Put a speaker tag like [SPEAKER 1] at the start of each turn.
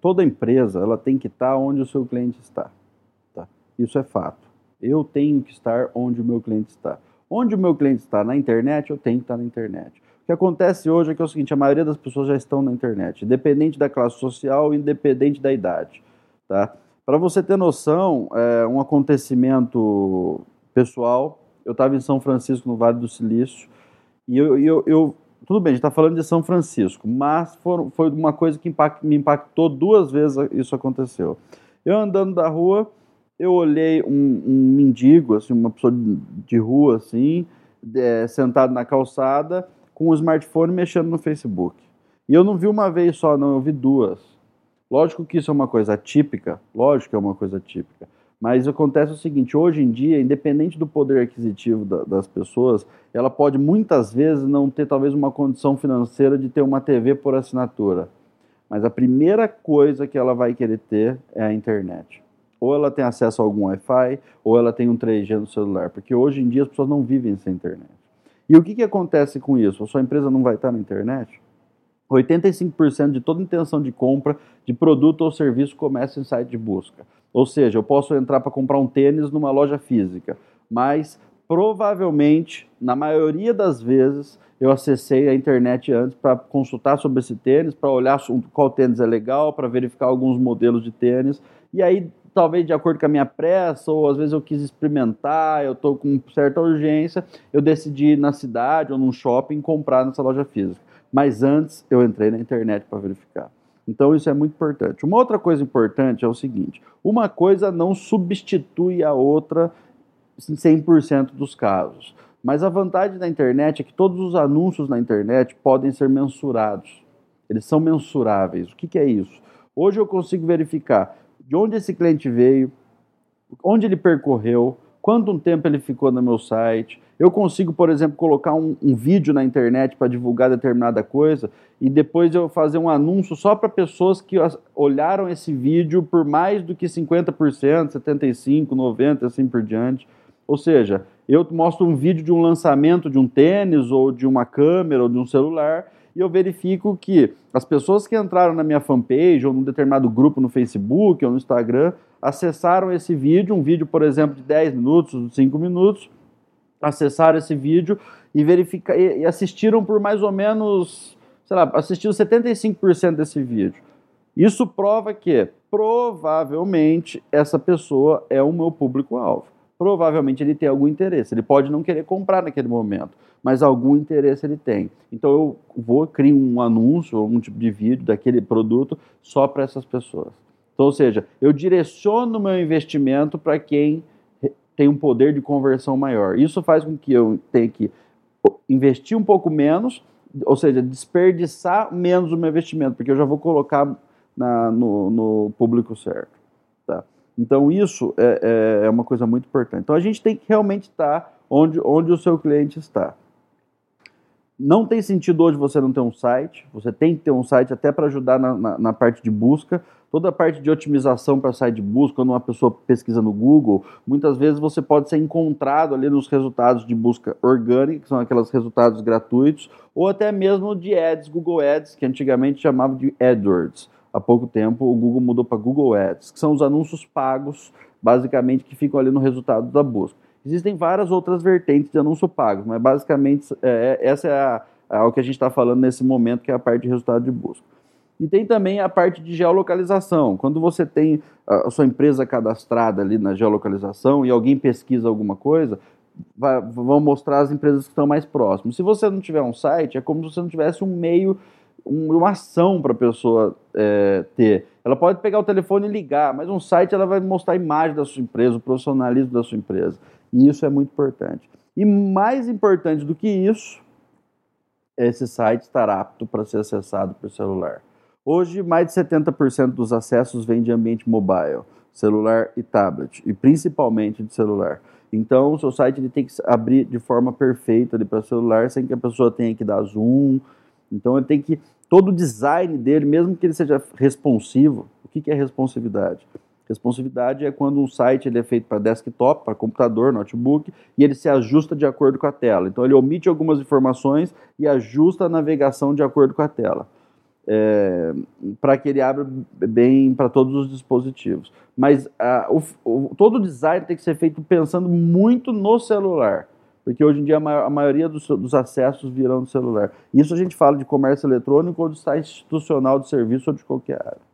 [SPEAKER 1] toda empresa ela tem que estar onde o seu cliente está. Tá? Isso é fato. Eu tenho que estar onde o meu cliente está. Onde o meu cliente está na internet, eu tenho que estar na internet. O que acontece hoje é que é o seguinte: a maioria das pessoas já estão na internet, independente da classe social, independente da idade. Tá? Para você ter noção, é um acontecimento pessoal. Eu estava em São Francisco, no Vale do Silício, e eu, eu, eu tudo bem, a gente está falando de São Francisco, mas for, foi uma coisa que impact, me impactou duas vezes isso aconteceu. Eu andando da rua, eu olhei um, um mendigo, assim, uma pessoa de rua, assim, é, sentado na calçada, com o smartphone mexendo no Facebook. E eu não vi uma vez só, não, eu vi duas. Lógico que isso é uma coisa típica, lógico que é uma coisa típica. Mas acontece o seguinte: hoje em dia, independente do poder aquisitivo da, das pessoas, ela pode muitas vezes não ter talvez uma condição financeira de ter uma TV por assinatura. Mas a primeira coisa que ela vai querer ter é a internet. Ou ela tem acesso a algum Wi-Fi, ou ela tem um 3G no celular, porque hoje em dia as pessoas não vivem sem internet. E o que, que acontece com isso? A sua empresa não vai estar na internet? 85% de toda intenção de compra de produto ou serviço começa em site de busca. Ou seja, eu posso entrar para comprar um tênis numa loja física, mas provavelmente, na maioria das vezes, eu acessei a internet antes para consultar sobre esse tênis, para olhar qual tênis é legal, para verificar alguns modelos de tênis. E aí, talvez de acordo com a minha pressa, ou às vezes eu quis experimentar, eu estou com certa urgência, eu decidi ir na cidade ou num shopping comprar nessa loja física. Mas antes eu entrei na internet para verificar. Então isso é muito importante. Uma outra coisa importante é o seguinte: uma coisa não substitui a outra em 100% dos casos. Mas a vantagem da internet é que todos os anúncios na internet podem ser mensurados. Eles são mensuráveis. O que, que é isso? Hoje eu consigo verificar de onde esse cliente veio, onde ele percorreu, quanto tempo ele ficou no meu site. Eu consigo, por exemplo, colocar um, um vídeo na internet para divulgar determinada coisa e depois eu fazer um anúncio só para pessoas que olharam esse vídeo por mais do que 50%, 75%, 90%, assim por diante. Ou seja, eu mostro um vídeo de um lançamento de um tênis ou de uma câmera ou de um celular e eu verifico que as pessoas que entraram na minha fanpage ou num determinado grupo no Facebook ou no Instagram acessaram esse vídeo, um vídeo, por exemplo, de 10 minutos, 5 minutos, acessaram esse vídeo e, verifica, e assistiram por mais ou menos, sei lá, assistiram 75% desse vídeo. Isso prova que provavelmente essa pessoa é o meu público-alvo. Provavelmente ele tem algum interesse. Ele pode não querer comprar naquele momento, mas algum interesse ele tem. Então eu vou criar um anúncio ou um tipo de vídeo daquele produto só para essas pessoas. Então, ou seja, eu direciono meu investimento para quem tem um poder de conversão maior. Isso faz com que eu tenha que investir um pouco menos, ou seja, desperdiçar menos o meu investimento, porque eu já vou colocar na, no, no, público certo. Tá? Então, isso é, é, é, uma coisa muito importante. Então, a gente tem que realmente estar onde, onde o seu cliente está. Não tem sentido hoje você não ter um site, você tem que ter um site até para ajudar na, na, na, parte de busca. Toda a parte de otimização para site de busca, quando uma pessoa pesquisa no Google, muitas vezes você pode ser encontrado ali nos resultados de busca orgânica, que são aqueles resultados gratuitos, ou até mesmo de ads, Google Ads, que antigamente chamava de AdWords. Há pouco tempo o Google mudou para Google Ads, que são os anúncios pagos, basicamente, que ficam ali no resultado da busca. Existem várias outras vertentes de anúncio pago, mas basicamente é, essa é, a, é o que a gente está falando nesse momento, que é a parte de resultado de busca. E tem também a parte de geolocalização. Quando você tem a sua empresa cadastrada ali na geolocalização e alguém pesquisa alguma coisa, vai, vão mostrar as empresas que estão mais próximas. Se você não tiver um site, é como se você não tivesse um meio, uma ação para a pessoa é, ter. Ela pode pegar o telefone e ligar, mas um site ela vai mostrar a imagem da sua empresa, o profissionalismo da sua empresa. E isso é muito importante. E mais importante do que isso, esse site estar apto para ser acessado por celular. Hoje, mais de 70% dos acessos vêm de ambiente mobile, celular e tablet, e principalmente de celular. Então, o seu site ele tem que abrir de forma perfeita para celular, sem que a pessoa tenha que dar zoom. Então, ele tem que. Todo o design dele, mesmo que ele seja responsivo, o que, que é responsividade? Responsividade é quando um site ele é feito para desktop, para computador, notebook, e ele se ajusta de acordo com a tela. Então ele omite algumas informações e ajusta a navegação de acordo com a tela. é, para que ele abra bem para todos os dispositivos. Mas o, o, todo o design tem que ser feito pensando muito no celular, porque hoje em dia a, maior, a maioria dos, dos, acessos virão no celular. Isso a gente fala de comércio eletrônico ou de site institucional de serviço ou de qualquer área.